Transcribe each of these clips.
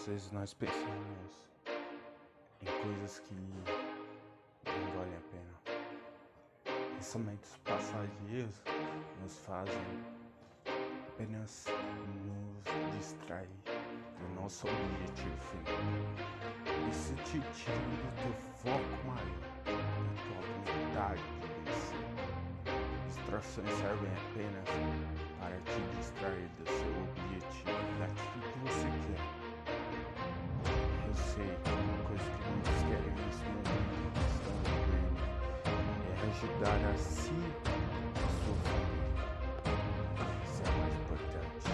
Às vezes nós pensamos em coisas que não valem a pena. Pensamentos passageiros nos fazem apenas nos distrair do nosso objetivo final. Isso te tira do teu foco maior, da tua vontade de vencer. Distrações servem apenas para te distrair do seu objetivo, daquilo que você quer. Eu sei que uma coisa que muitos querem nesse momento que estão vivendo é ajudar a si a família. Isso é o mais importante.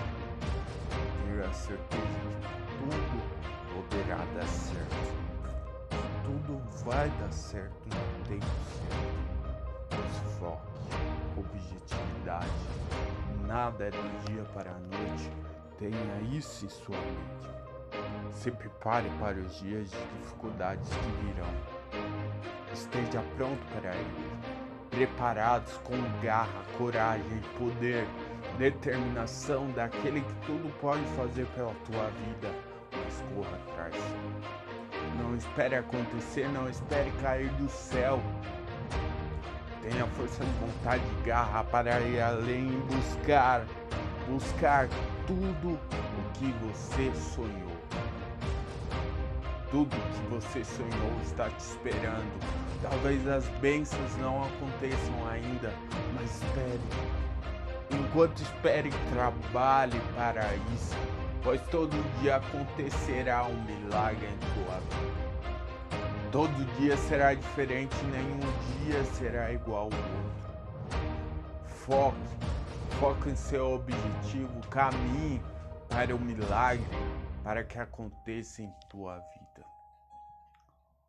Ter a certeza que tudo poderá dar certo. Tudo vai dar certo no tempo certo. Mas foque, objetividade. Nada é do dia para a noite. Tenha isso em sua mente. Se prepare para os dias de dificuldades que virão. Esteja pronto para eles. Preparados com garra, coragem, poder, determinação daquele que tudo pode fazer pela tua vida, mas corra atrás. Não espere acontecer, não espere cair do céu. Tenha força de vontade e garra para ir além e buscar, buscar tudo o que você sonhou. Tudo que você sonhou está te esperando. Talvez as bênçãos não aconteçam ainda, mas espere. Enquanto espere, trabalhe para isso, pois todo dia acontecerá um milagre em tua vida. Todo dia será diferente, nenhum dia será igual ao outro. Foque, foque em seu objetivo, caminhe para o milagre, para que aconteça em tua vida.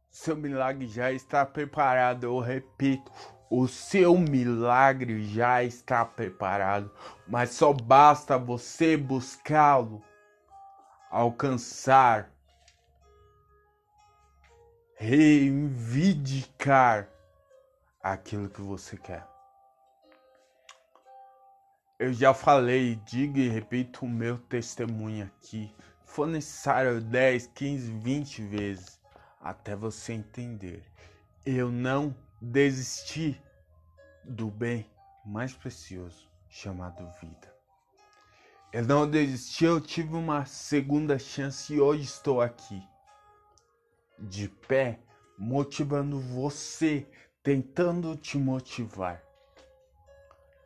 Seu milagre já está preparado, eu repito, o seu milagre já está preparado, mas só basta você buscá-lo, alcançar reivindicar aquilo que você quer. Eu já falei, digo e repito o meu testemunho aqui. For necessário 10, 15, 20 vezes até você entender. Eu não desisti do bem mais precioso chamado vida. Eu não desisti, eu tive uma segunda chance e hoje estou aqui de pé, motivando você, tentando te motivar.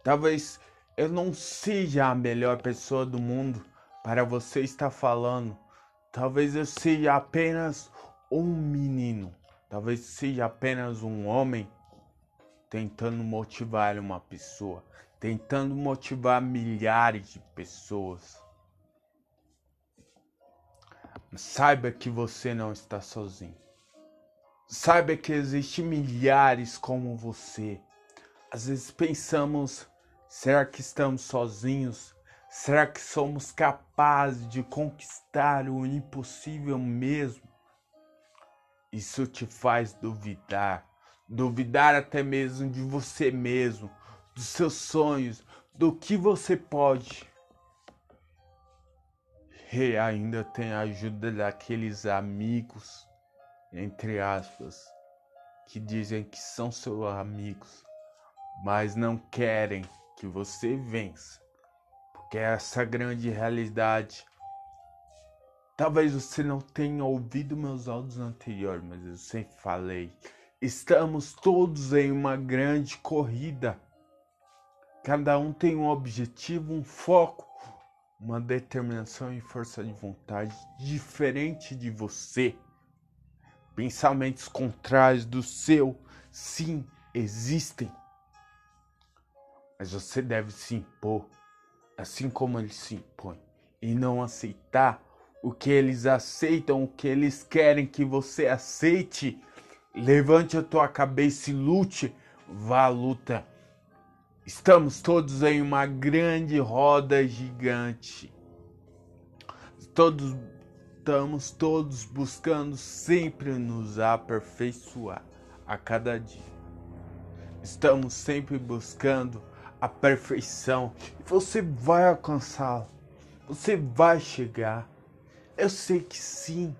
Talvez eu não seja a melhor pessoa do mundo para você estar falando. Talvez eu seja apenas um menino. Talvez seja apenas um homem tentando motivar uma pessoa, tentando motivar milhares de pessoas. Saiba que você não está sozinho. Saiba que existem milhares como você. Às vezes pensamos: será que estamos sozinhos? Será que somos capazes de conquistar o impossível mesmo? Isso te faz duvidar, duvidar até mesmo de você mesmo, dos seus sonhos, do que você pode e ainda tem a ajuda daqueles amigos, entre aspas, que dizem que são seus amigos, mas não querem que você vença. Porque é essa grande realidade. Talvez você não tenha ouvido meus áudios anteriores, mas eu sempre falei. Estamos todos em uma grande corrida. Cada um tem um objetivo, um foco uma determinação e força de vontade diferente de você. Pensamentos contrários do seu, sim, existem. Mas você deve se impor, assim como eles se impõem, e não aceitar o que eles aceitam, o que eles querem que você aceite. Levante a tua cabeça e lute, vá à luta Estamos todos em uma grande roda gigante. Todos estamos todos buscando sempre nos aperfeiçoar a cada dia. Estamos sempre buscando a perfeição você vai alcançá-la. Você vai chegar. Eu sei que sim,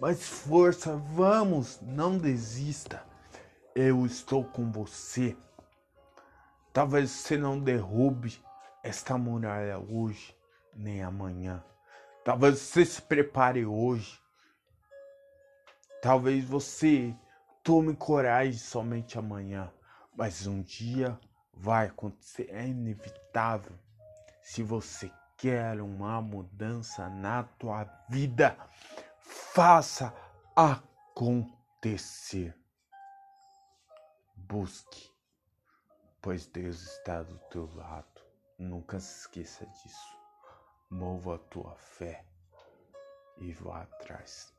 mas força, vamos, não desista. Eu estou com você. Talvez você não derrube esta muralha hoje, nem amanhã. Talvez você se prepare hoje. Talvez você tome coragem somente amanhã. Mas um dia vai acontecer, é inevitável. Se você quer uma mudança na tua vida, faça acontecer. Busque, pois Deus está do teu lado. Nunca se esqueça disso. Mova a tua fé e vá atrás.